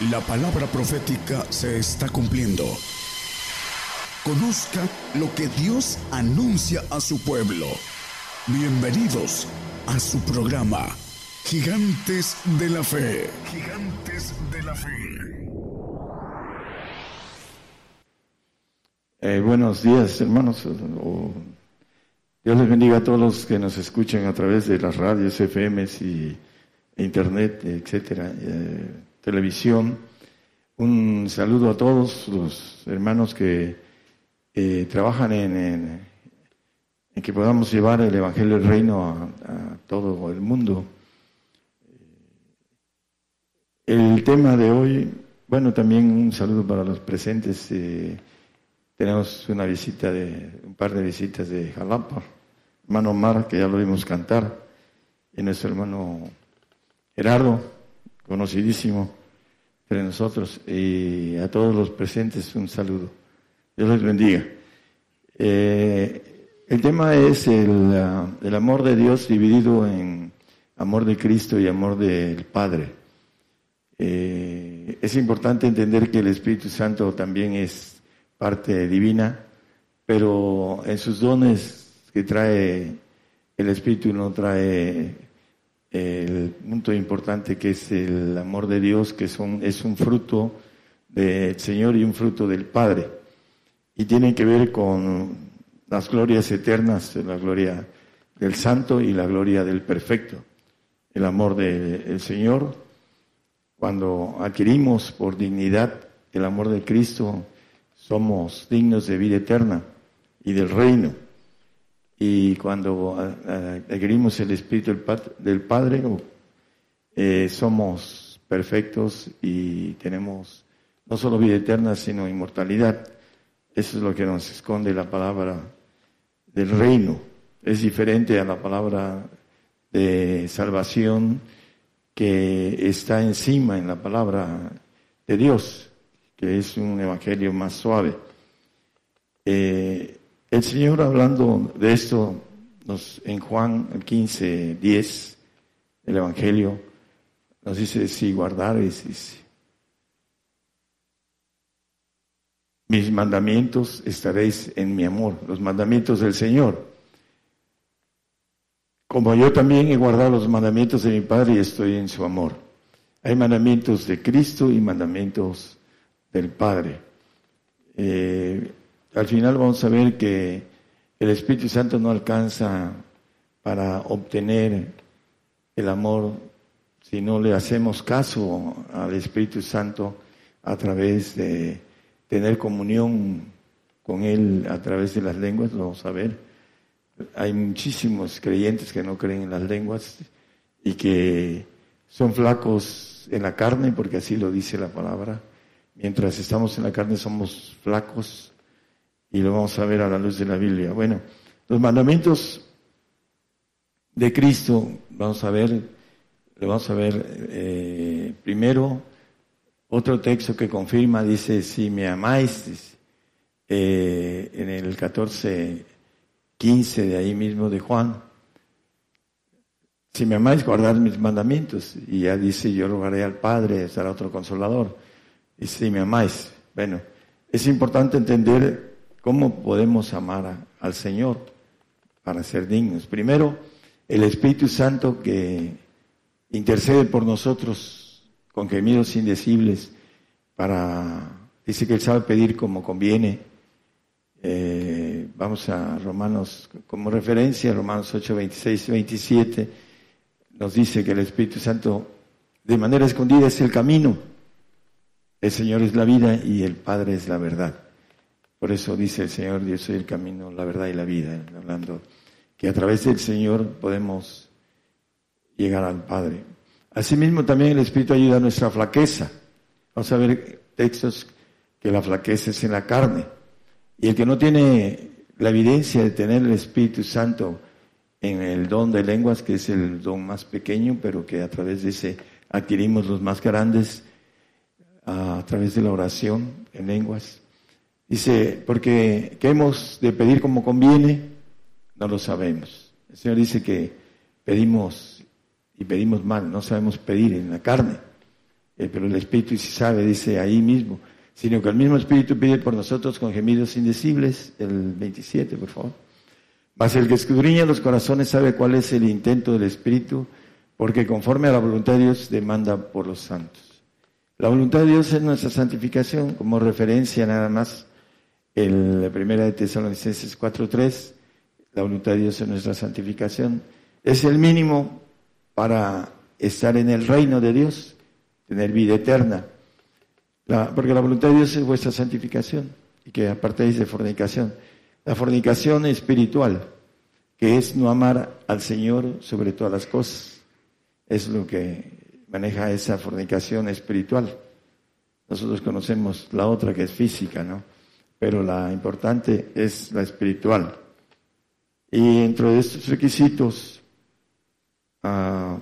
La palabra profética se está cumpliendo. Conozca lo que Dios anuncia a su pueblo. Bienvenidos a su programa, Gigantes de la Fe. Gigantes de la Fe. Eh, buenos días, hermanos. Dios les bendiga a todos los que nos escuchan a través de las radios, FMs y internet, etcétera, eh, televisión. Un saludo a todos los hermanos que eh, trabajan en, que podamos llevar el Evangelio del Reino a, todo el mundo. El tema de hoy, bueno, también un saludo para los presentes. Tenemos una visita de, un par de visitas de Jalapa. Hermano Omar, que ya lo vimos cantar, y nuestro hermano Gerardo, conocidísimo entre nosotros, y a todos los presentes un saludo. Dios les bendiga. Eh, el tema es el, el, amor de Dios dividido en amor de Cristo y amor del Padre. Eh, es importante entender que el Espíritu Santo también es parte divina, pero en sus dones que trae el Espíritu no trae el punto importante que es el amor de Dios, que son, es un fruto del Señor y un fruto del Padre. Y tiene que ver con las glorias eternas, la gloria del Santo y la gloria del Perfecto. El amor del Señor, cuando adquirimos por dignidad el amor de Cristo, somos dignos de vida eterna y del reino. Y cuando adquirimos el Espíritu del Padre, eh, somos perfectos y tenemos no solo vida eterna, sino inmortalidad. Eso es lo que nos esconde la palabra del reino. Es diferente a la palabra de salvación que está encima en la palabra de Dios que es un evangelio más suave. Eh, el Señor hablando de esto nos, en Juan 15, 10, el evangelio, nos dice, si guardares mis mandamientos, estaréis en mi amor, los mandamientos del Señor. Como yo también he guardado los mandamientos de mi Padre y estoy en su amor. Hay mandamientos de Cristo y mandamientos del Padre. Eh, al final vamos a ver que el Espíritu Santo no alcanza para obtener el amor si no le hacemos caso al Espíritu Santo a través de tener comunión con Él a través de las lenguas, lo vamos a ver. Hay muchísimos creyentes que no creen en las lenguas y que son flacos en la carne, porque así lo dice la palabra, Mientras estamos en la carne somos flacos y lo vamos a ver a la luz de la Biblia. Bueno, los mandamientos de Cristo, vamos a ver, lo vamos a ver eh, primero, otro texto que confirma, dice, si me amáis, eh, en el 14, 15 de ahí mismo de Juan, si me amáis, guardad mis mandamientos. Y ya dice, yo rogaré al Padre, estará otro consolador y si me amáis. Bueno, es importante entender cómo podemos amar al Señor para ser dignos. Primero, el Espíritu Santo que intercede por nosotros con gemidos indecibles para, dice que Él sabe pedir como conviene. Eh, vamos a Romanos como referencia, Romanos 8, 26 27, nos dice que el Espíritu Santo de manera escondida es el camino el Señor es la vida y el Padre es la verdad. Por eso dice el Señor, Dios soy el camino, la verdad y la vida, hablando que a través del Señor podemos llegar al Padre. Asimismo también el Espíritu ayuda a nuestra flaqueza. Vamos a ver textos que la flaqueza es en la carne. Y el que no tiene la evidencia de tener el Espíritu Santo en el don de lenguas, que es el don más pequeño, pero que a través de ese adquirimos los más grandes, a través de la oración en lenguas. Dice, porque ¿qué hemos de pedir como conviene? No lo sabemos. El Señor dice que pedimos y pedimos mal, no sabemos pedir en la carne. eh, pero el Espíritu sí sabe, dice ahí mismo, sino que el mismo Espíritu pide por nosotros con gemidos indecibles, el 27, por favor. Mas el que escudriña los corazones sabe cuál es el intento del Espíritu, porque conforme a la voluntad de Dios demanda por los santos. La voluntad de Dios es nuestra santificación, como referencia nada más, en la primera de Tesalonicenses 4.3, la voluntad de Dios es nuestra santificación. Es el mínimo para estar en el reino de Dios, tener vida eterna. porque la voluntad de Dios es vuestra santificación y que apartéis de fornicación. La fornicación espiritual, que es no amar al Señor sobre todas las cosas, es lo que maneja esa fornicación espiritual. Nosotros conocemos la otra que es física, ¿no? Pero la importante es la espiritual. Y dentro de estos requisitos ah,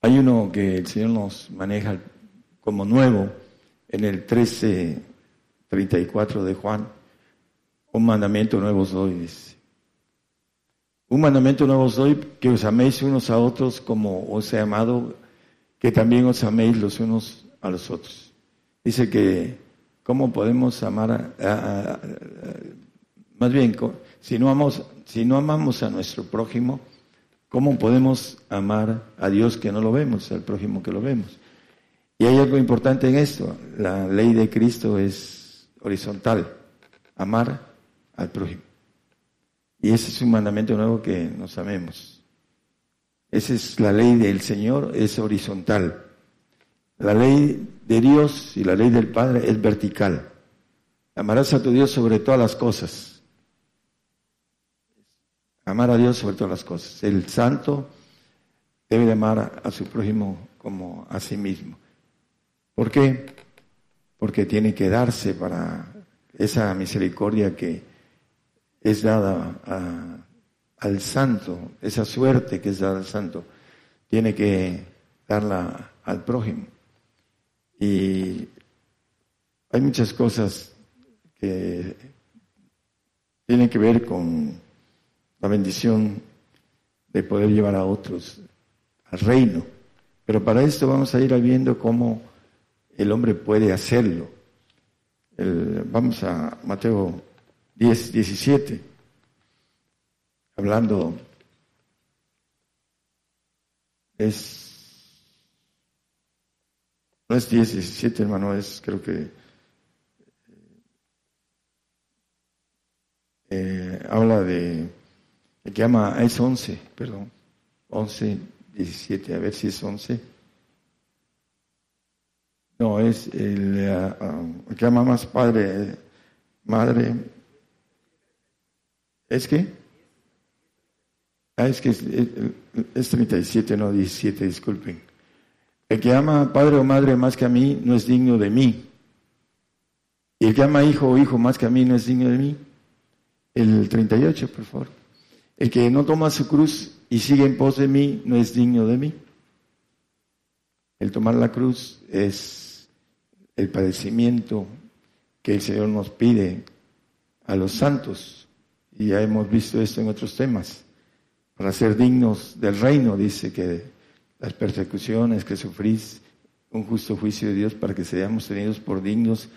hay uno que el Señor nos maneja como nuevo en el 13 34 de Juan. Un mandamiento nuevo os doy, dice. Un mandamiento nuevo os doy, que os améis unos a otros como os he amado, que también os améis los unos a los otros. Dice que, ¿cómo podemos amar a, más bien, si no, amamos, si no amamos a nuestro prójimo, ¿cómo podemos amar a Dios que no lo vemos, al prójimo que lo vemos? Y hay algo importante en esto, la ley de Cristo es horizontal, amar al prójimo. Y ese es un mandamiento nuevo que nos amemos. Esa es la ley del Señor, es horizontal. La ley de Dios y la ley del Padre es vertical. Amarás a tu Dios sobre todas las cosas. Amar a Dios sobre todas las cosas. El santo debe de amar a su prójimo como a sí mismo. ¿Por qué? porque tiene que darse para esa misericordia que es dada al santo, esa suerte que es dada al santo, tiene que darla al prójimo. Y hay muchas cosas que tienen que ver con la bendición de poder llevar a otros al reino. Pero para esto vamos a ir viendo cómo el hombre puede hacerlo. vamos a Mateo 10, 17, hablando, es, no es 10, 17, hermano, es creo que eh, habla de, el que llama, es 11, perdón, 11, 17, a ver si es 11. No, es el, eh, um, que llama más padre, madre. ¿Es que? Ah, es que es, es, 37, no 17, disculpen. El que ama padre o madre más que a mí no es digno de mí. Y el que ama hijo o hijo más que a mí no es digno de mí. El 38, por favor. El que no toma su cruz y sigue en pos de mí no es digno de mí. El tomar la cruz es el padecimiento que el Señor nos pide a los santos. Y ya hemos visto esto en otros temas. Para ser dignos del reino, dice que las persecuciones que sufrís, un justo juicio de Dios para que seamos tenidos por dignos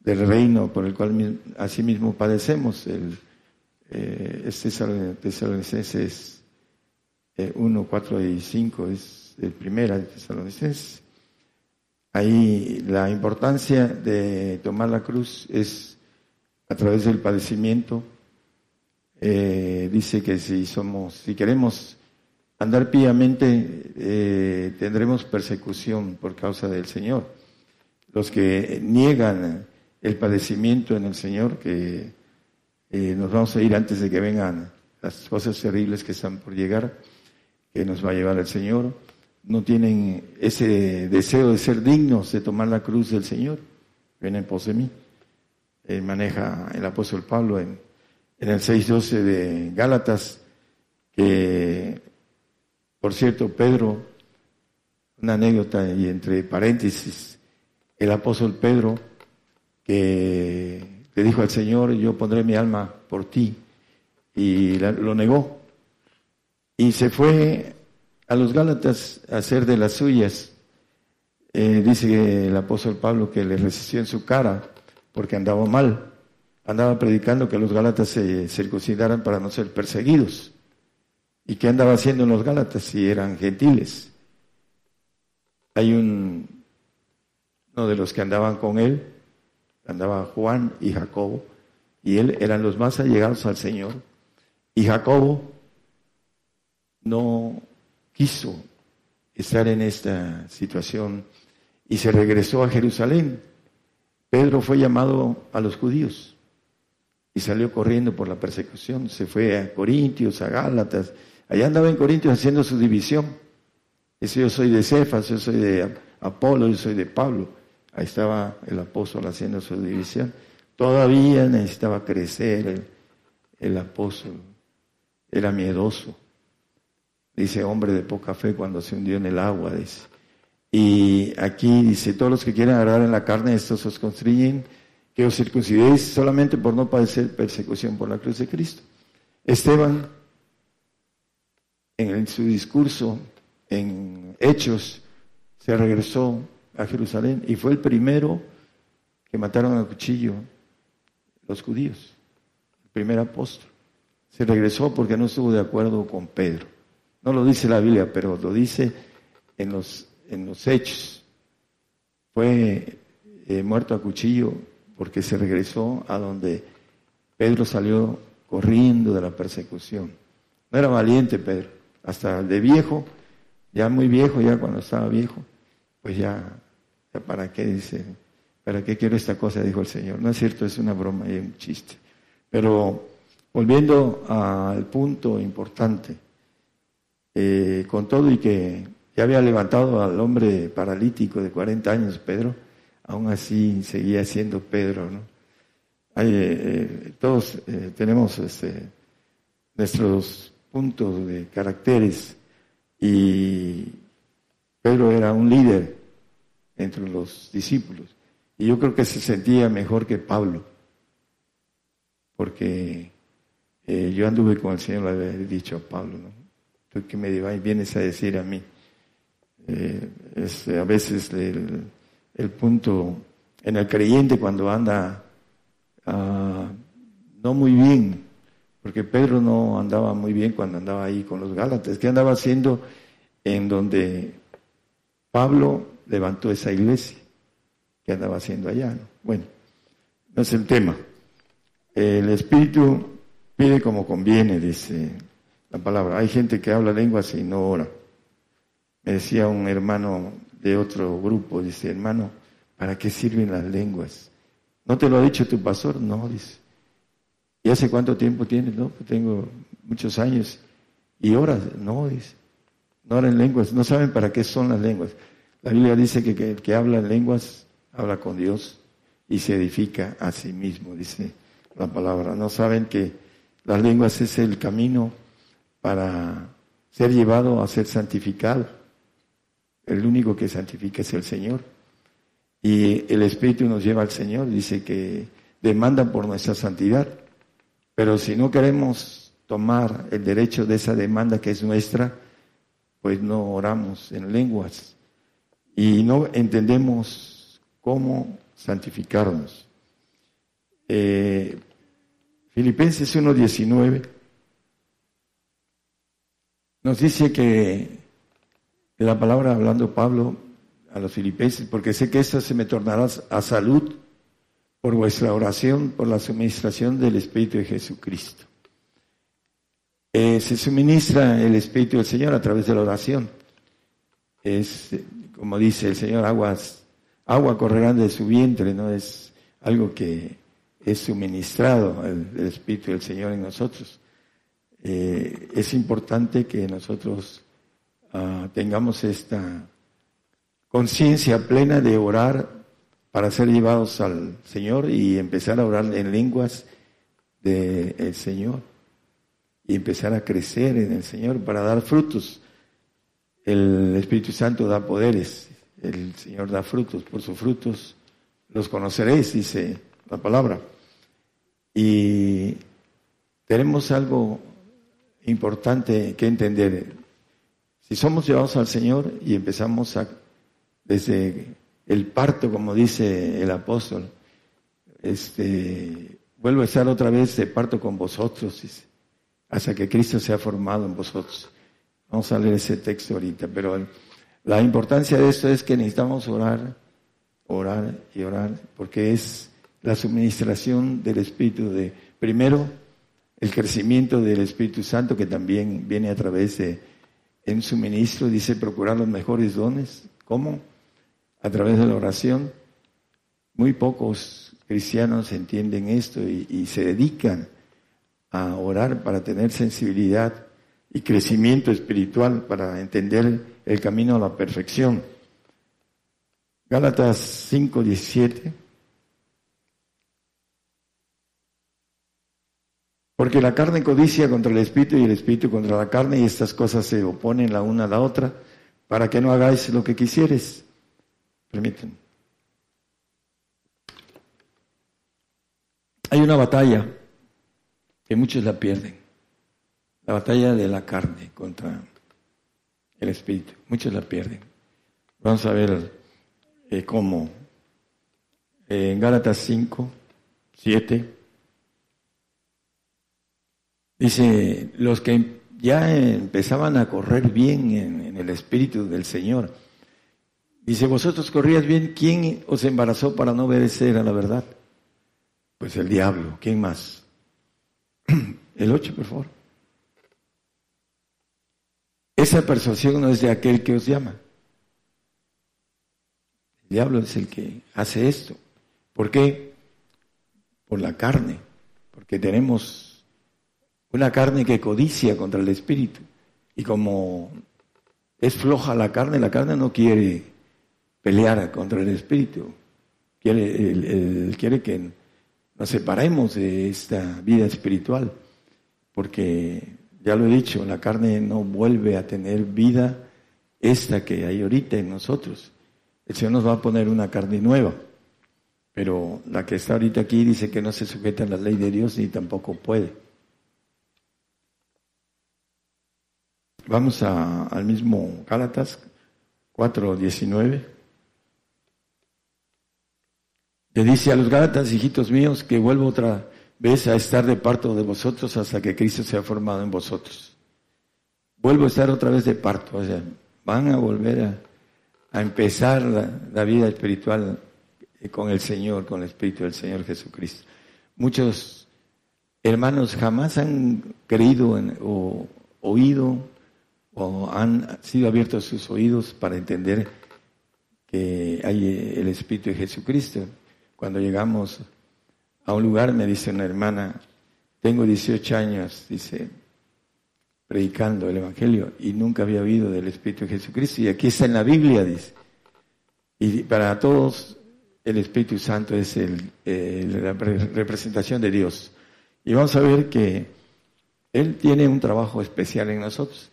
del reino por el cual asimismo padecemos. El, eh, este Tesalonicenses 1, eh, 4 y 5 es el primero de Tesalonicenses. Ahí la importancia de tomar la cruz es a través del padecimiento. Eh, dice que si somos, si queremos andar piamente, eh, tendremos persecución por causa del Señor. Los que niegan el padecimiento en el Señor, que eh, nos vamos a ir antes de que vengan las cosas terribles que están por llegar, que nos va a llevar el Señor no tienen ese deseo de ser dignos de tomar la cruz del Señor. Ven en pos de mí. maneja el apóstol Pablo en, en el 6.12 de Gálatas, que, por cierto, Pedro, una anécdota y entre paréntesis, el apóstol Pedro, que le dijo al Señor, yo pondré mi alma por ti, y lo negó. Y se fue a los Gálatas hacer de las suyas. Eh, dice el apóstol Pablo que le resistió en su cara porque andaba mal. Andaba predicando que los Gálatas se circuncidaran para no ser perseguidos. ¿Y qué andaba haciendo en los Gálatas si eran gentiles? Hay un, uno de los que andaban con él, andaba Juan y Jacobo, y él eran los más allegados al Señor. Y Jacobo no quiso estar en esta situación y se regresó a Jerusalén. Pedro fue llamado a los judíos y salió corriendo por la persecución. Se fue a Corintios, a Gálatas. Allá andaba en Corintios haciendo su división. Dice, yo soy de Cefas, yo soy de Apolo, yo soy de Pablo. Ahí estaba el apóstol haciendo su división. Todavía necesitaba crecer el, apóstol. Era miedoso dice hombre de poca fe cuando se hundió en el agua, dice. Y aquí dice, todos los que quieren agradar en la carne, estos os constriñen que os circuncidéis solamente por no padecer persecución por la cruz de Cristo. Esteban, en su discurso en Hechos, se regresó a Jerusalén y fue el primero que mataron a cuchillo los judíos, el primer apóstol. Se regresó porque no estuvo de acuerdo con Pedro. No lo dice la Biblia, pero lo dice en los, en los hechos. Fue eh, muerto a cuchillo porque se regresó a donde Pedro salió corriendo de la persecución. No era valiente Pedro, hasta de viejo, ya muy viejo, ya cuando estaba viejo, pues ya, para qué dice, para qué quiero esta cosa, dijo el Señor. No es cierto, es una broma y un chiste. Pero volviendo al punto importante, eh, con todo y que ya había levantado al hombre paralítico de 40 años, Pedro, aún así seguía siendo Pedro, ¿no? Hay, eh, eh, todos tenemos este, nuestros puntos de caracteres y Pedro era un líder entre los discípulos y yo creo que se sentía mejor que Pablo porque yo anduve con el Señor, le había dicho a Pablo, ¿no? tú que me vienes a decir a mí. Eh, es a veces el, punto en el creyente cuando anda ah, no muy bien, porque Pedro no andaba muy bien cuando andaba ahí con los Gálatas. ¿Qué andaba haciendo en donde Pablo levantó esa iglesia? ¿Qué andaba haciendo allá? Bueno, no es el tema. El Espíritu pide como conviene, dice la palabra. Hay gente que habla lenguas y no ora. Me decía un hermano de otro grupo, dice, hermano, ¿para qué sirven las lenguas? ¿No te lo ha dicho tu pastor? No, dice. ¿Y hace cuánto tiempo tienes? No, pues tengo muchos años. ¿Y oras? No, dice. No oran lenguas. No saben para qué son las lenguas. La Biblia dice que, el que habla en lenguas habla con Dios y se edifica a sí mismo, dice la palabra. No saben que las lenguas es el camino para ser llevado a ser santificado. El único que santifica es el Señor. Y el Espíritu nos lleva al Señor, dice que demandan por nuestra santidad. Pero si no queremos tomar el derecho de esa demanda que es nuestra, pues no oramos en lenguas y no entendemos cómo santificarnos. Eh, Filipenses 1.19 nos dice que la palabra hablando Pablo a los filipenses, porque sé que esto se me tornará a salud por vuestra oración, por la suministración del Espíritu de Jesucristo. Eh, se suministra el Espíritu del Señor a través de la oración. Es, como dice el Señor, aguas, agua correrán de su vientre, no es algo que es suministrado el Espíritu del Señor en nosotros. Eh, es importante que nosotros ah, tengamos esta conciencia plena de orar para ser llevados al Señor y empezar a orar en lenguas del Señor y empezar a crecer en el Señor para dar frutos. El Espíritu Santo da poderes, el Señor da frutos, por sus frutos los conoceréis, dice la palabra. Y tenemos algo importante que entender. Si somos llevados al Señor y empezamos a, desde el parto, como dice el apóstol, este, vuelvo a estar otra vez de parto con vosotros, hasta que Cristo sea formado en vosotros. Vamos a leer ese texto ahorita, pero la importancia de esto es que necesitamos orar, orar y orar, porque es la suministración del Espíritu de, primero, el crecimiento del Espíritu Santo que también viene a través de, en su ministro, dice, procurar los mejores dones. ¿Cómo? A través de la oración. Muy pocos cristianos entienden esto y, se dedican a orar para tener sensibilidad y crecimiento espiritual, para entender el camino a la perfección. Gálatas 5, 17. Porque la carne codicia contra el espíritu y el espíritu contra la carne y estas cosas se oponen la una a la otra para que no hagáis lo que quisieres. Permítanme. Hay una batalla que muchos la pierden. La batalla de la carne contra el espíritu. Muchos la pierden. Vamos a ver eh, cómo. en Gálatas 5, 7. Dice, los que ya empezaban a correr bien en, el Espíritu del Señor. Dice, vosotros corrías bien, ¿quién os embarazó para no obedecer a la verdad? Pues el diablo, ¿quién más? El 8, por favor. Esa persuasión no es de aquel que os llama. El diablo es el que hace esto. ¿Por qué? Por la carne, porque tenemos una carne que codicia contra el espíritu. Y como es floja la carne, la carne no quiere pelear contra el espíritu. Quiere, quiere que nos separemos de esta vida espiritual. Porque, ya lo he dicho, la carne no vuelve a tener vida esta que hay ahorita en nosotros. El Señor nos va a poner una carne nueva. Pero la que está ahorita aquí dice que no se sujeta a la ley de Dios ni tampoco puede. Vamos a, al mismo Gálatas 4.19. Le dice a los Gálatas, hijitos míos, que vuelvo otra vez a estar de parto de vosotros hasta que Cristo sea formado en vosotros. Vuelvo a estar otra vez de parto, o sea, van a volver a, empezar la, vida espiritual con el Señor, con el Espíritu del Señor Jesucristo. Muchos hermanos jamás han creído o oído o han sido abiertos sus oídos para entender que hay el Espíritu de Jesucristo. Cuando llegamos a un lugar, me dice una hermana, tengo 18 años, dice, predicando el Evangelio y nunca había oído del Espíritu de Jesucristo. Y aquí está en la Biblia, dice. Y para todos el Espíritu Santo es la representación de Dios. Y vamos a ver que Él tiene un trabajo especial en nosotros.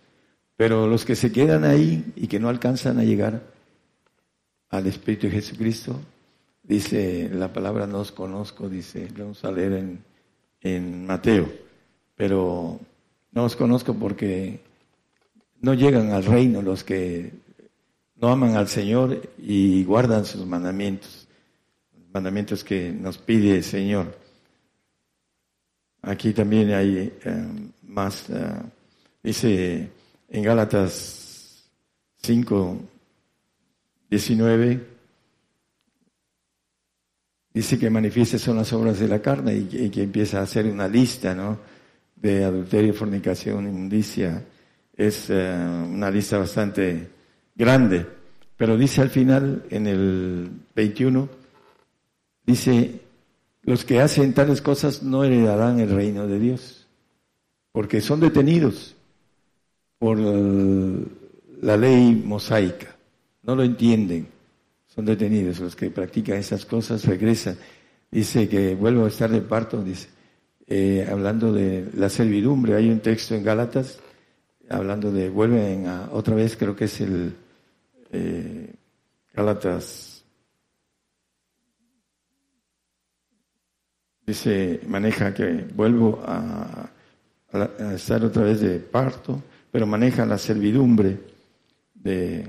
Pero los que se quedan ahí y que no alcanzan a llegar al Espíritu de Jesucristo, dice la palabra no os conozco, dice, vamos a leer en, en Mateo, pero no os conozco porque no llegan al reino los que no aman al Señor y guardan sus mandamientos, mandamientos que nos pide el Señor. Aquí también hay eh, más, eh, dice en Gálatas 5, 19, dice que manifiestas son las obras de la carne y, que empieza a hacer una lista, ¿no? De adulterio, fornicación, inmundicia. Es eh, una lista bastante grande. Pero dice al final, en el 21, dice, los que hacen tales cosas no heredarán el reino de Dios, porque son detenidos por la ley mosaica. No lo entienden. Son detenidos. Los que practican esas cosas regresan. Dice que vuelvo a estar de parto, dice, eh, hablando de la servidumbre. Hay un texto en Gálatas hablando de, vuelven a, otra vez, creo que es el eh, Gálatas. Dice, maneja que vuelvo a estar otra vez de parto pero maneja la servidumbre. de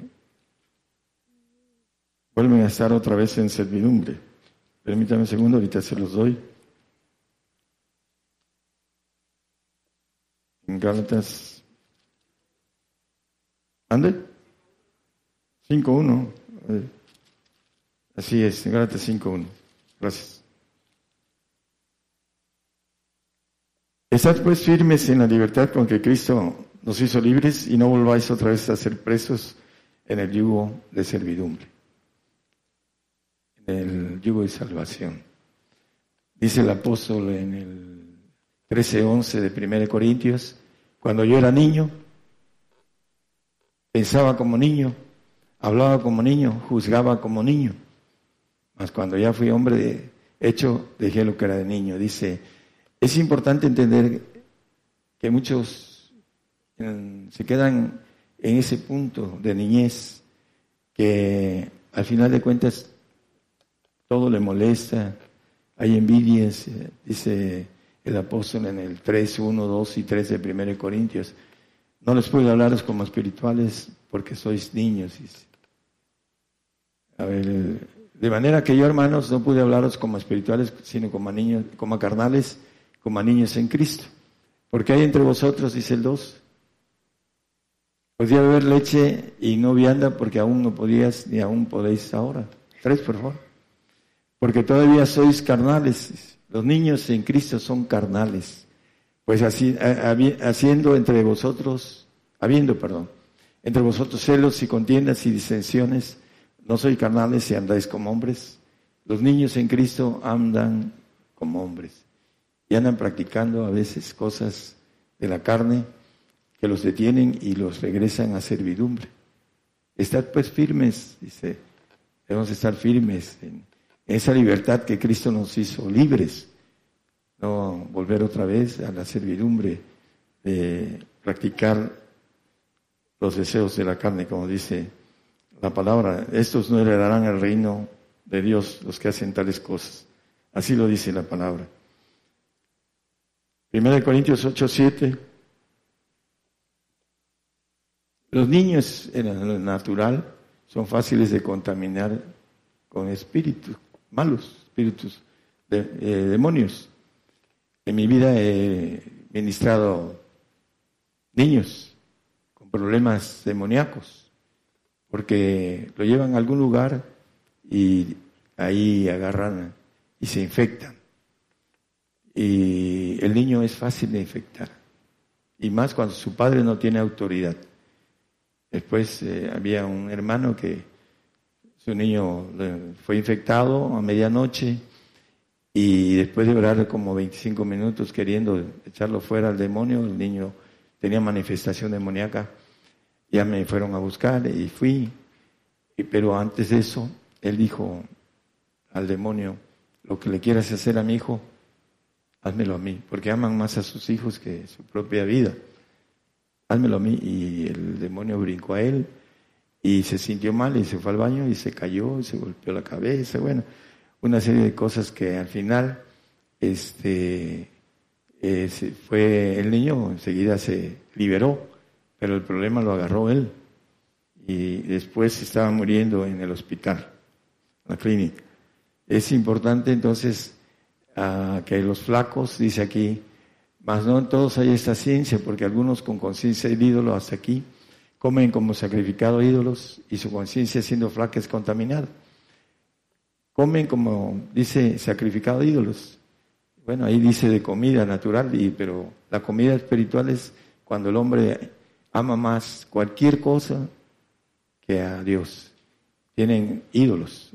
vuelven a estar otra vez en servidumbre. Permítame un segundo, ahorita se los doy. En Gálatas. ¿Ande? 5.1. Así es, en Gálatas 5.1. Gracias. Estad pues firmes en la libertad con que Cristo nos hizo libres y no volváis otra vez a ser presos en el yugo de servidumbre, en el yugo de salvación. Dice el apóstol en el 13:11 de 1 Corintios, cuando yo era niño, pensaba como niño, hablaba como niño, juzgaba como niño. Mas cuando ya fui hombre hecho, dejé lo que era de niño. Dice, es importante entender que muchos se quedan en ese punto de niñez que al final de cuentas todo le molesta, hay envidias, dice el apóstol en el 3, 1, 2 y 3 de 1 Corintios. No les puedo hablaros como espirituales porque sois niños. A ver, de manera que yo, hermanos, no pude hablaros como espirituales, sino como niños, como carnales, como a niños en Cristo. Porque hay entre vosotros, dice el 2, podía beber leche y no vianda porque aún no podías ni aún podéis ahora. Tres, por favor. Porque todavía sois carnales. Los niños en Cristo son carnales. Pues así, haciendo entre vosotros, habiendo, perdón, entre vosotros celos y contiendas y disensiones, no sois carnales y andáis como hombres. Los niños en Cristo andan como hombres y andan practicando a veces cosas de la carne que los detienen y los regresan a servidumbre. Estad pues firmes, dice, debemos estar firmes en esa libertad que Cristo nos hizo libres, no volver otra vez a la servidumbre de practicar los deseos de la carne, como dice la palabra. Estos no heredarán el reino de Dios los que hacen tales cosas. Así lo dice la palabra. Primera de Corintios 8, 7. Los niños en lo natural son fáciles de contaminar con espíritus malos, espíritus eh, demonios. En mi vida he ministrado niños con problemas demoníacos, porque lo llevan a algún lugar y ahí agarran y se infectan. Y el niño es fácil de infectar. Y más cuando su padre no tiene autoridad. Después eh, había un hermano que su niño fue infectado a medianoche y después de orar como 25 minutos queriendo echarlo fuera al demonio, el niño tenía manifestación demoníaca. Ya me fueron a buscar y fui. pero antes de eso, él dijo al demonio, lo que le quieras hacer a mi hijo, házmelo a mí, porque aman más a sus hijos que su propia vida. Házmelo a mí. Y el demonio brincó a él y se sintió mal y se fue al baño y se cayó y se golpeó la cabeza. Bueno, una serie de cosas que al final, este, eh, fue el niño enseguida se liberó, pero el problema lo agarró él y después estaba muriendo en el hospital, en la clínica. Es importante entonces que los flacos, dice aquí, mas no en todos hay esta ciencia, porque algunos con conciencia de ídolo hasta aquí comen como sacrificado ídolos y su conciencia siendo flaca es contaminada. Comen como dice sacrificado ídolos. Bueno, ahí dice de comida natural, y, pero la comida espiritual es cuando el hombre ama más cualquier cosa que a Dios. Tienen ídolos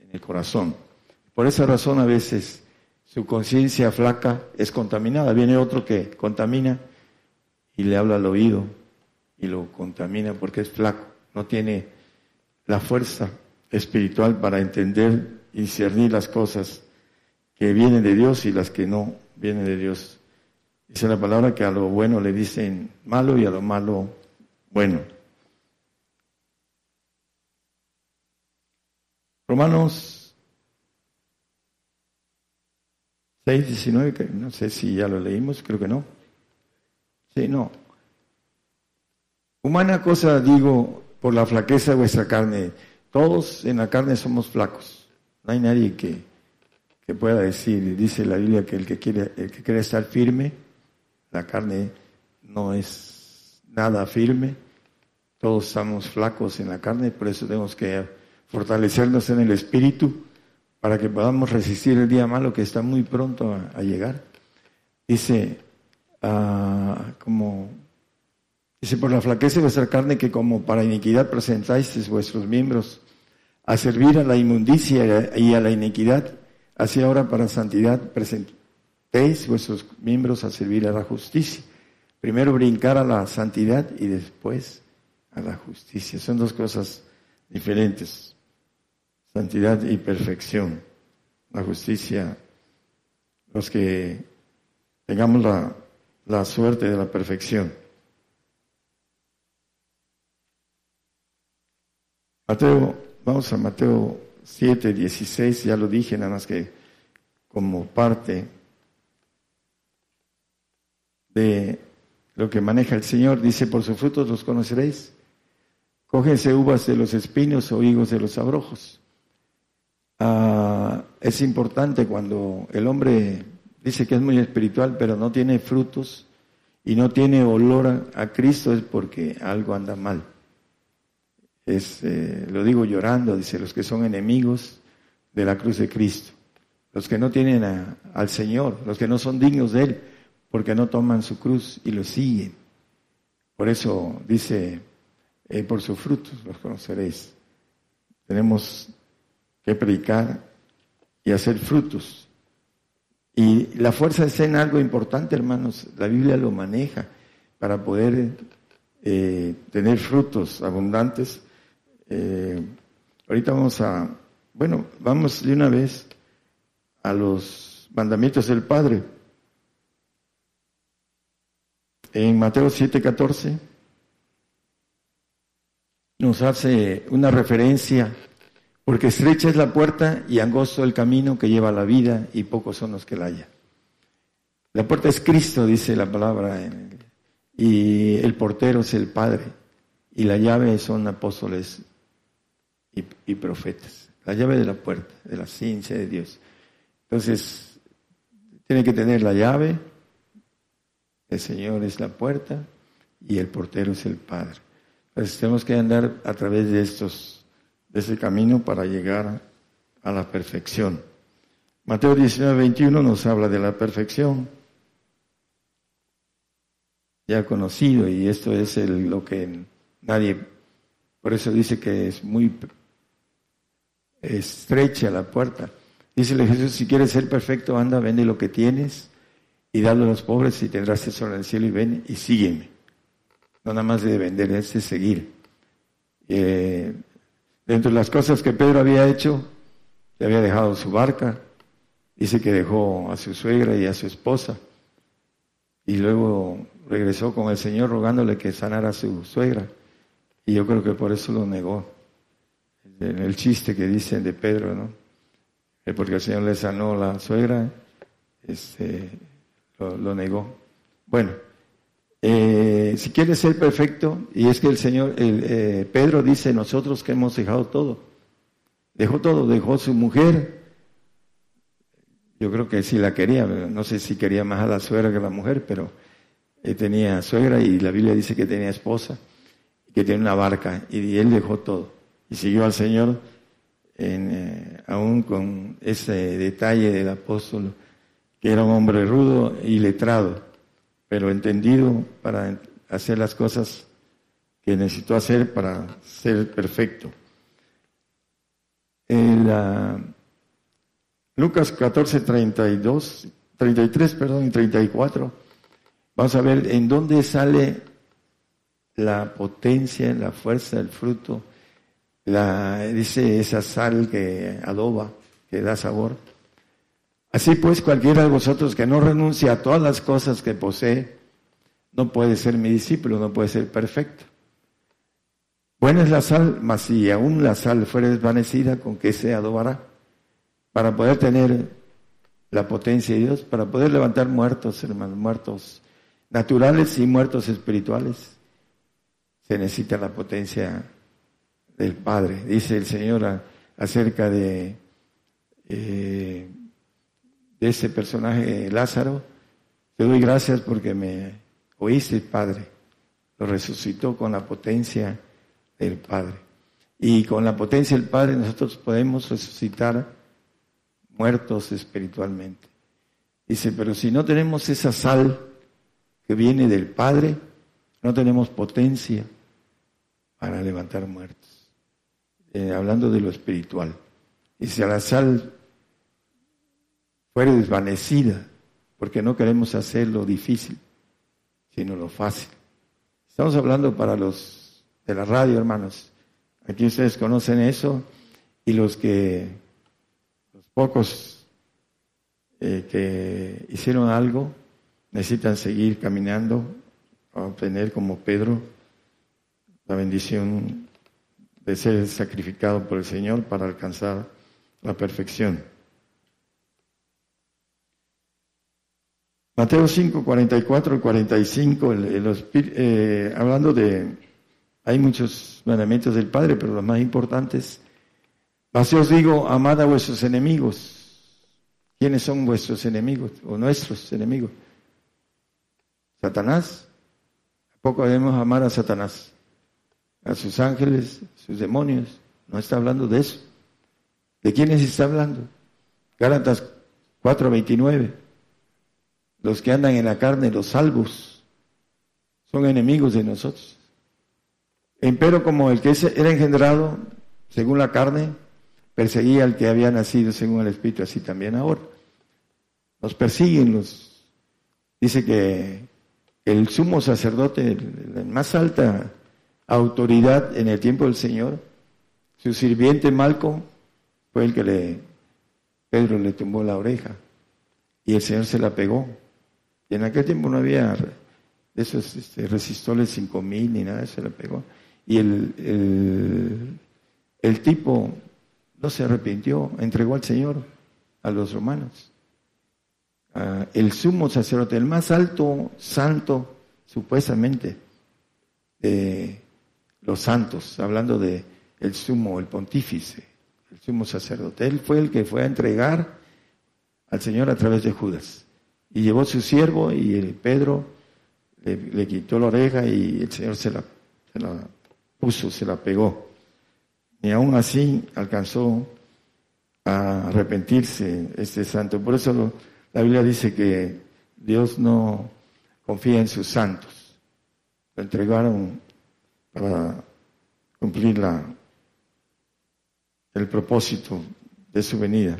en el corazón. Por esa razón a veces su conciencia flaca es contaminada. Viene otro que contamina y le habla al oído y lo contamina porque es flaco. No tiene la fuerza espiritual para entender y discernir las cosas que vienen de Dios y las que no vienen de Dios. Dice la palabra que a lo bueno le dicen malo y a lo malo bueno. Romanos 6, 19, no sé si ya lo leímos, creo que no. Sí, no. Humana cosa digo, por la flaqueza de vuestra carne. Todos en la carne somos flacos. No hay nadie que, que pueda decir, dice la Biblia que el que quiere, el que quiere estar firme, la carne no es nada firme. Todos estamos flacos en la carne, por eso tenemos que fortalecernos en el espíritu para que podamos resistir el día malo que está muy pronto a, llegar. Dice, ah, como Dice, por la flaqueza de vuestra carne que como para iniquidad presentáis vuestros miembros a servir a la inmundicia y a la iniquidad, así ahora para santidad presentéis vuestros miembros a servir a la justicia. Primero brincar a la santidad y después a la justicia. Son dos cosas diferentes. Santidad y perfección. La justicia, los que tengamos la, la suerte de la perfección. Mateo, vamos a Mateo 7, 16, ya lo dije, nada más que como parte de lo que maneja el Señor, dice, por sus frutos los conoceréis. Cógense uvas de los espinos o higos de los abrojos. Ah, es importante cuando el hombre dice que es muy espiritual, pero no tiene frutos y no tiene olor a Cristo, es porque algo anda mal es, eh, lo digo llorando, dice, los que son enemigos de la cruz de Cristo, los que no tienen al Señor, los que no son dignos de Él, porque no toman su cruz y lo siguen. Por eso dice, eh, por sus frutos los conoceréis. Tenemos que predicar y hacer frutos. Y la fuerza es en algo importante, hermanos. La Biblia lo maneja para poder eh, tener frutos abundantes eh, ahorita vamos a, bueno, vamos de una vez a los mandamientos del Padre. En Mateo 7:14 nos hace una referencia, porque estrecha es la puerta y angosto el camino que lleva a la vida y pocos son los que la hallan. La puerta es Cristo, dice la palabra, y el portero es el Padre, y la llave son apóstoles y, profetas. La llave de la puerta, de la ciencia de Dios. Entonces, tiene que tener la llave, el Señor es la puerta y el portero es el Padre. Entonces tenemos que andar a través de estos, de ese camino para llegar a la perfección. Mateo 19, 21 nos habla de la perfección. Ya conocido, y esto es lo que nadie, por eso dice que es muy estrecha la puerta. Dícele Jesús, si quieres ser perfecto, anda, vende lo que tienes y dalo a los pobres y tendrás tesoro en el cielo y ven y sígueme. No nada más de vender, es de seguir. Eh, dentro de las cosas que Pedro había hecho, le había dejado su barca, dice que dejó a su suegra y a su esposa, y luego regresó con el Señor rogándole que sanara a su suegra, y yo creo que por eso lo negó en el chiste que dicen de Pedro, ¿no? Porque el Señor le sanó la suegra, este, lo, negó. Bueno, eh, si quieres ser perfecto, y es que el Señor, el, eh, Pedro dice, nosotros que hemos dejado todo, dejó todo, dejó su mujer, yo creo que sí la quería, no sé si quería más a la suegra que a la mujer, pero él tenía suegra y la Biblia dice que tenía esposa, que tenía una barca, y él dejó todo y siguió al Señor eh, aún con ese detalle del apóstol, que era un hombre rudo y letrado, pero entendido para hacer las cosas que necesitó hacer para ser perfecto. En Lucas 14, 32, 33, perdón, y 34, vamos a ver en dónde sale la potencia, la fuerza, el fruto la, dice esa sal que adoba, que da sabor. Así pues, cualquiera de vosotros que no renuncia a todas las cosas que posee, no puede ser mi discípulo, no puede ser perfecto. Buena es la sal, mas si aún la sal fuera desvanecida, ¿con qué se adobará? Para poder tener la potencia de Dios, para poder levantar muertos, hermanos, muertos naturales y muertos espirituales, se necesita la potencia del Padre. Dice el Señor acerca de, eh, de ese personaje Lázaro, te doy gracias porque me oíste, Padre. Lo resucitó con la potencia del Padre. Y con la potencia del Padre nosotros podemos resucitar muertos espiritualmente. Dice, pero si no tenemos esa sal que viene del Padre, no tenemos potencia para levantar muertos. Eh, hablando de lo espiritual. Y si a la sal fuere desvanecida, porque no queremos hacer lo difícil, sino lo fácil. Estamos hablando para los de la radio, hermanos. Aquí ustedes conocen eso y los que, los pocos eh, que hicieron algo, necesitan seguir caminando a obtener como Pedro la bendición de ser sacrificado por el Señor para alcanzar la perfección. Mateo 5, 44 y 45, el, eh, hablando de, hay muchos mandamientos del Padre, pero los más importantes, así os digo, amad a vuestros enemigos. ¿Quiénes son vuestros enemigos o nuestros enemigos? Satanás. ¿A poco debemos amar a Satanás? A sus ángeles, sus demonios. No está hablando de eso. ¿De quiénes está hablando? Gálatas 4:29. Los que andan en la carne, los salvos, son enemigos de nosotros. Empero como el que era engendrado según la carne, perseguía al que había nacido según el Espíritu, así también ahora. Los persiguen, los... Dice que el sumo sacerdote, la más alta autoridad en el tiempo del Señor, su sirviente Malco, fue el que le, Pedro le tumbó la oreja y el Señor se la pegó. Y en aquel tiempo no había esos este, resistoles 5000 ni nada, se le pegó. Y el, el, tipo no se arrepintió, entregó al Señor, a los romanos. Ah, el sumo sacerdote, el más alto santo, supuestamente, de los santos, hablando de el sumo, el pontífice, el sumo sacerdote. Él fue el que fue a entregar al Señor a través de Judas. Y llevó su siervo y el Pedro le, quitó la oreja y el Señor se la, puso, se la pegó. Y aún así alcanzó a arrepentirse este santo. Por eso la Biblia dice que Dios no confía en sus santos. Lo entregaron para cumplir la, el propósito de su venida.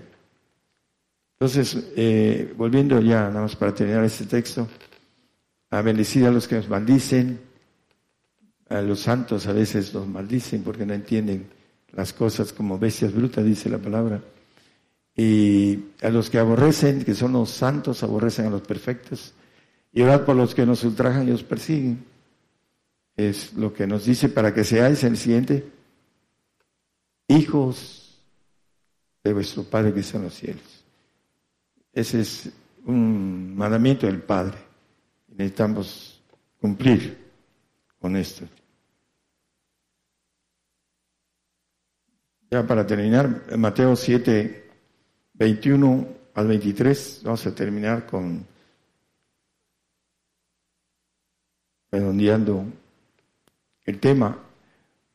Entonces, eh, volviendo ya, nada más para terminar este texto, a bendecir a los que nos maldicen, a los santos a veces los maldicen porque no entienden las cosas como bestias brutas, dice la palabra. Y a los que aborrecen, que son los santos, aborrecen a los perfectos. Y orad por los que nos ultrajan y os persiguen. Es lo que nos dice para que seáis el siguiente, hijos de vuestro Padre que está en los cielos. Ese es un mandamiento del Padre. Necesitamos cumplir con esto. Ya para terminar, Mateo 7, 21 al 23, vamos a terminar con redondeando el tema.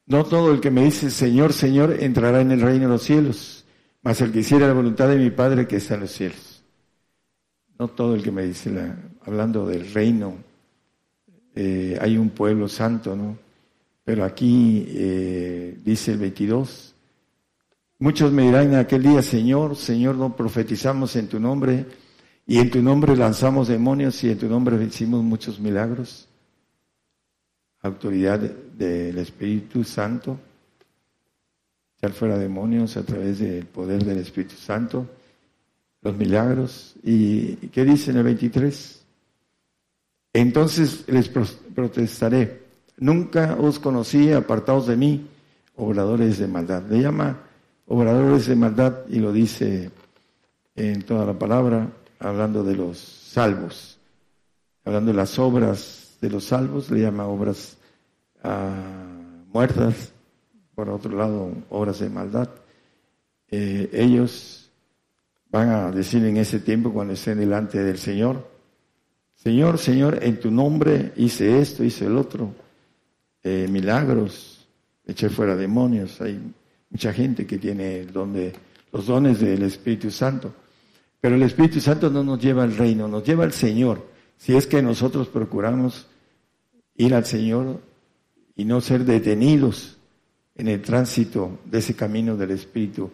No todo el que me dice Señor, Señor entrará en el reino de los cielos, mas el que hiciera la voluntad de mi Padre que está en los cielos no todo el que me dice, hablando del reino, eh, hay un pueblo santo, ¿no? Pero aquí eh, dice el 22, muchos me dirán en aquel día, Señor, Señor, no profetizamos en tu nombre y en tu nombre lanzamos demonios y en tu nombre hicimos muchos milagros. Autoridad del Espíritu Santo, echar fuera demonios a través del poder del Espíritu Santo los milagros. ¿Y qué dice en el 23? Entonces les protestaré, nunca os conocí apartados de mí, obradores de maldad. Le llama obradores de maldad y lo dice en toda la palabra, hablando de los salvos, hablando de las obras de los salvos, le llama obras ah, muertas, por otro lado, obras de maldad. Eh, ellos van a decir en ese tiempo, cuando estén delante del Señor, Señor, Señor, en tu nombre hice esto, hice el otro, eh, milagros, eché fuera demonios. Hay mucha gente que tiene donde los dones del Espíritu Santo. Pero el Espíritu Santo no nos lleva al reino, nos lleva al Señor. Si es que nosotros procuramos ir al Señor y no ser detenidos en el tránsito de ese camino del Espíritu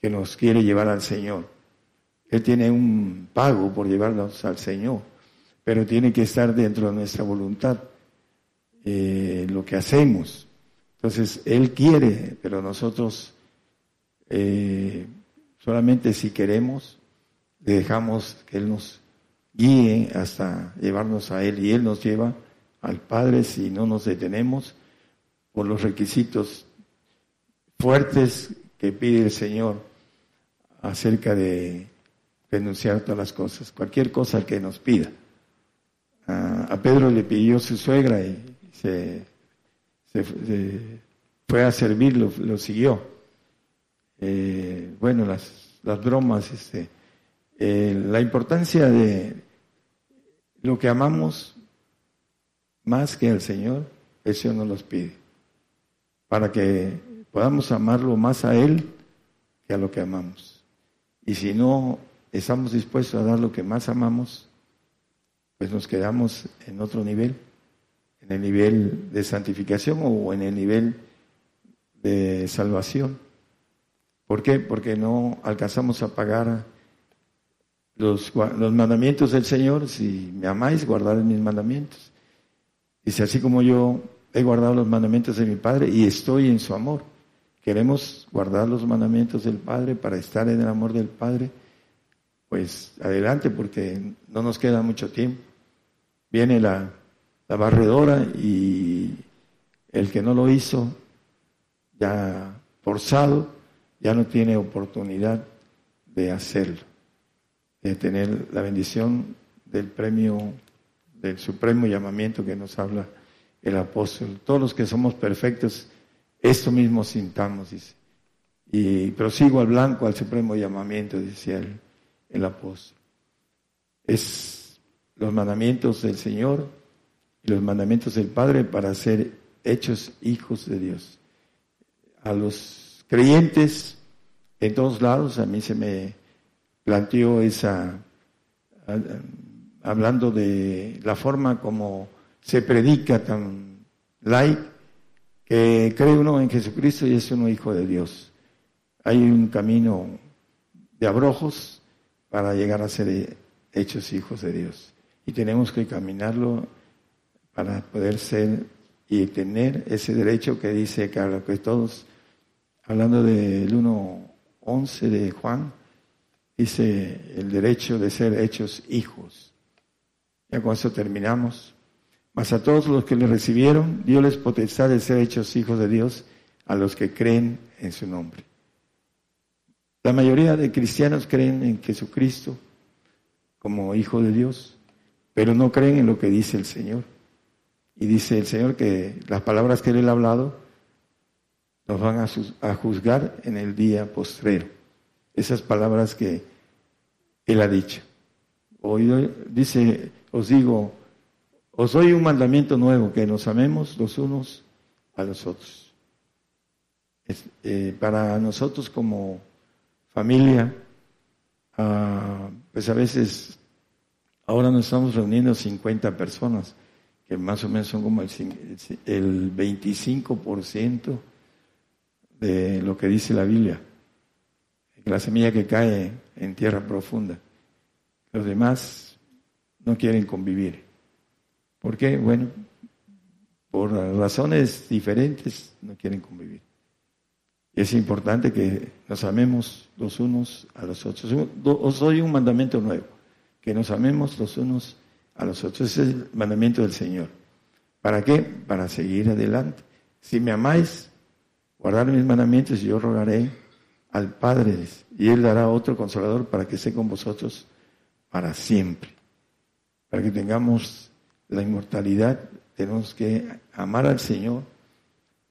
que nos quiere llevar al Señor. Él tiene un pago por llevarnos al Señor, pero tiene que estar dentro de nuestra voluntad eh, lo que hacemos. Entonces, Él quiere, pero nosotros eh, solamente si queremos, dejamos que Él nos guíe hasta llevarnos a Él y Él nos lleva al Padre si no nos detenemos por los requisitos fuertes que pide el Señor acerca de renunciar todas las cosas, cualquier cosa que nos pida. A, Pedro le pidió su suegra y se, fue a servir, lo, siguió. Eh, bueno, las, las bromas, este, eh, la importancia de lo que amamos más que al Señor, eso nos los pide, para que podamos amarlo más a Él que a lo que amamos. Y si no estamos dispuestos a dar lo que más amamos, pues nos quedamos en otro nivel, en el nivel de santificación o en el nivel de salvación. ¿Por qué? Porque no alcanzamos a pagar los, los mandamientos del Señor, si me amáis, guardad mis mandamientos. Dice, así como yo he guardado los mandamientos de mi Padre y estoy en su amor. Queremos guardar los mandamientos del Padre para estar en el amor del Padre. Pues adelante, porque no nos queda mucho tiempo. Viene la, la barredora y el que no lo hizo, ya forzado, ya no tiene oportunidad de hacerlo de tener la bendición del premio, del supremo llamamiento que nos habla el apóstol. Todos los que somos perfectos, esto mismo sintamos, dice. Y prosigo al blanco, al supremo llamamiento, decía el, el apóstol. Es los mandamientos del Señor y los mandamientos del Padre para ser hechos hijos de Dios. A los creyentes en todos lados, a mí se me planteó esa, hablando de la forma como se predica tan light, que cree uno en Jesucristo y es uno hijo de Dios. Hay un camino de abrojos para llegar a ser hechos hijos de Dios. Y tenemos que caminarlo para poder ser y tener ese derecho que dice que, que todos, hablando del 1.11 de Juan, dice el derecho de ser hechos hijos. Ya con eso terminamos. Mas a todos los que le recibieron, dio les potestad de ser hechos hijos de Dios a los que creen en su nombre. La mayoría de cristianos creen en Jesucristo como hijo de Dios, pero no creen en lo que dice el Señor. Y dice el Señor que las palabras que Él ha hablado nos van a juzgar en el día postrero esas palabras que Él ha dicho. Hoy dice, os digo, os doy un mandamiento nuevo, que nos amemos los unos a los otros. Eh, para nosotros como familia, ah, pues a veces ahora nos estamos reuniendo 50 personas, que más o menos son como el, el 25% de lo que dice la Biblia la semilla que cae en tierra profunda. Los demás no quieren convivir. ¿Por qué? Bueno, por razones diferentes no quieren convivir. Es importante que nos amemos los unos a los otros. Os doy un mandamiento nuevo, que nos amemos los unos a los otros. Ese es el mandamiento del Señor. ¿Para qué? Para seguir adelante. Si me amáis, guardar mis mandamientos y yo rogaré al Padre y Él dará otro consolador para que esté con vosotros para siempre. Para que tengamos la inmortalidad, tenemos que amar al Señor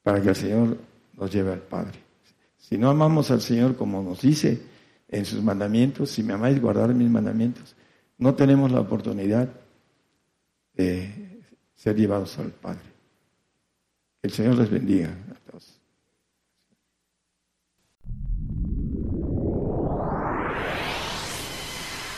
para que el Señor nos lleve al Padre. Si no amamos al Señor como nos dice en sus mandamientos, si me amáis, guardar mis mandamientos, no tenemos la oportunidad de ser llevados al Padre. Que el Señor les bendiga